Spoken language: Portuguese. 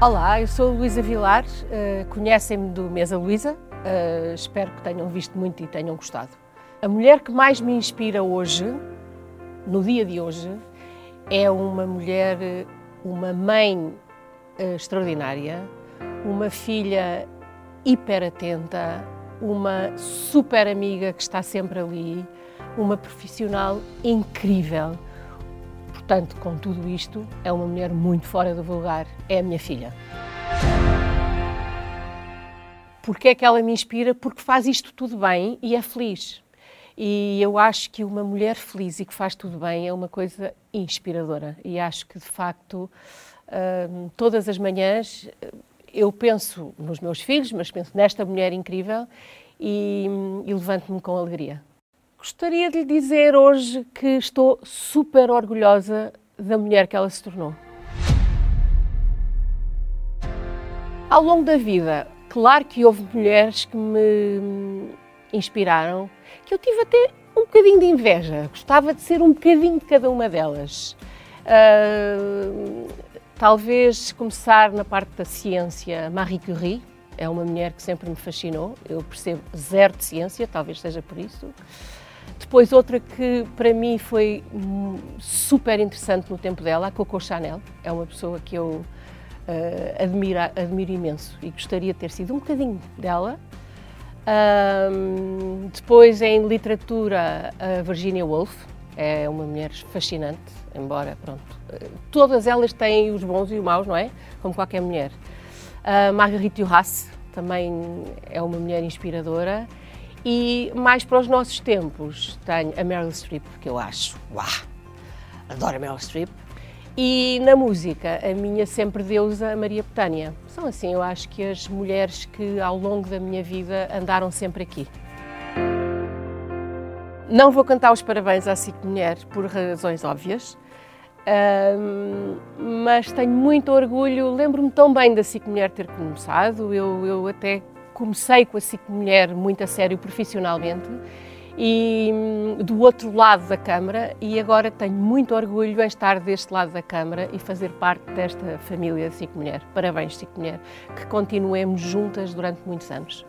Olá, eu sou Luísa Vilar, uh, conhecem-me do Mesa Luísa, uh, espero que tenham visto muito e tenham gostado. A mulher que mais me inspira hoje, no dia de hoje, é uma mulher, uma mãe uh, extraordinária, uma filha hiper atenta, uma super amiga que está sempre ali, uma profissional incrível Portanto, com tudo isto, é uma mulher muito fora do vulgar. É a minha filha. Porque é que ela me inspira? Porque faz isto tudo bem e é feliz. E eu acho que uma mulher feliz e que faz tudo bem é uma coisa inspiradora. E acho que, de facto, hum, todas as manhãs eu penso nos meus filhos, mas penso nesta mulher incrível e, e levanto-me com alegria. Gostaria de lhe dizer hoje que estou super orgulhosa da mulher que ela se tornou. Ao longo da vida, claro que houve mulheres que me inspiraram, que eu tive até um bocadinho de inveja, gostava de ser um bocadinho de cada uma delas. Uh, talvez começar na parte da ciência, Marie Curie, é uma mulher que sempre me fascinou, eu percebo zero de ciência, talvez seja por isso. Depois, outra que para mim foi super interessante no tempo dela, a Coco Chanel. É uma pessoa que eu uh, admiro, imenso e gostaria de ter sido um bocadinho dela. Um, depois, em literatura, a Virginia Woolf. É uma mulher fascinante, embora, pronto, todas elas têm os bons e os maus, não é? Como qualquer mulher. A Marguerite Duras também é uma mulher inspiradora. E mais para os nossos tempos, tenho a Meryl Streep, que eu acho, uau, adoro a Meryl Streep. E na música, a minha sempre deusa, Maria Betânia. São assim, eu acho que as mulheres que ao longo da minha vida andaram sempre aqui. Não vou cantar os parabéns à SIC Mulher por razões óbvias, mas tenho muito orgulho. Lembro-me tão bem da SIC Mulher ter começado, eu, eu até comecei com a SIC Mulher muito a sério profissionalmente e hum, do outro lado da Câmara e agora tenho muito orgulho em estar deste lado da Câmara e fazer parte desta família de SIC Mulher. Parabéns, SIC Mulher, que continuemos juntas durante muitos anos.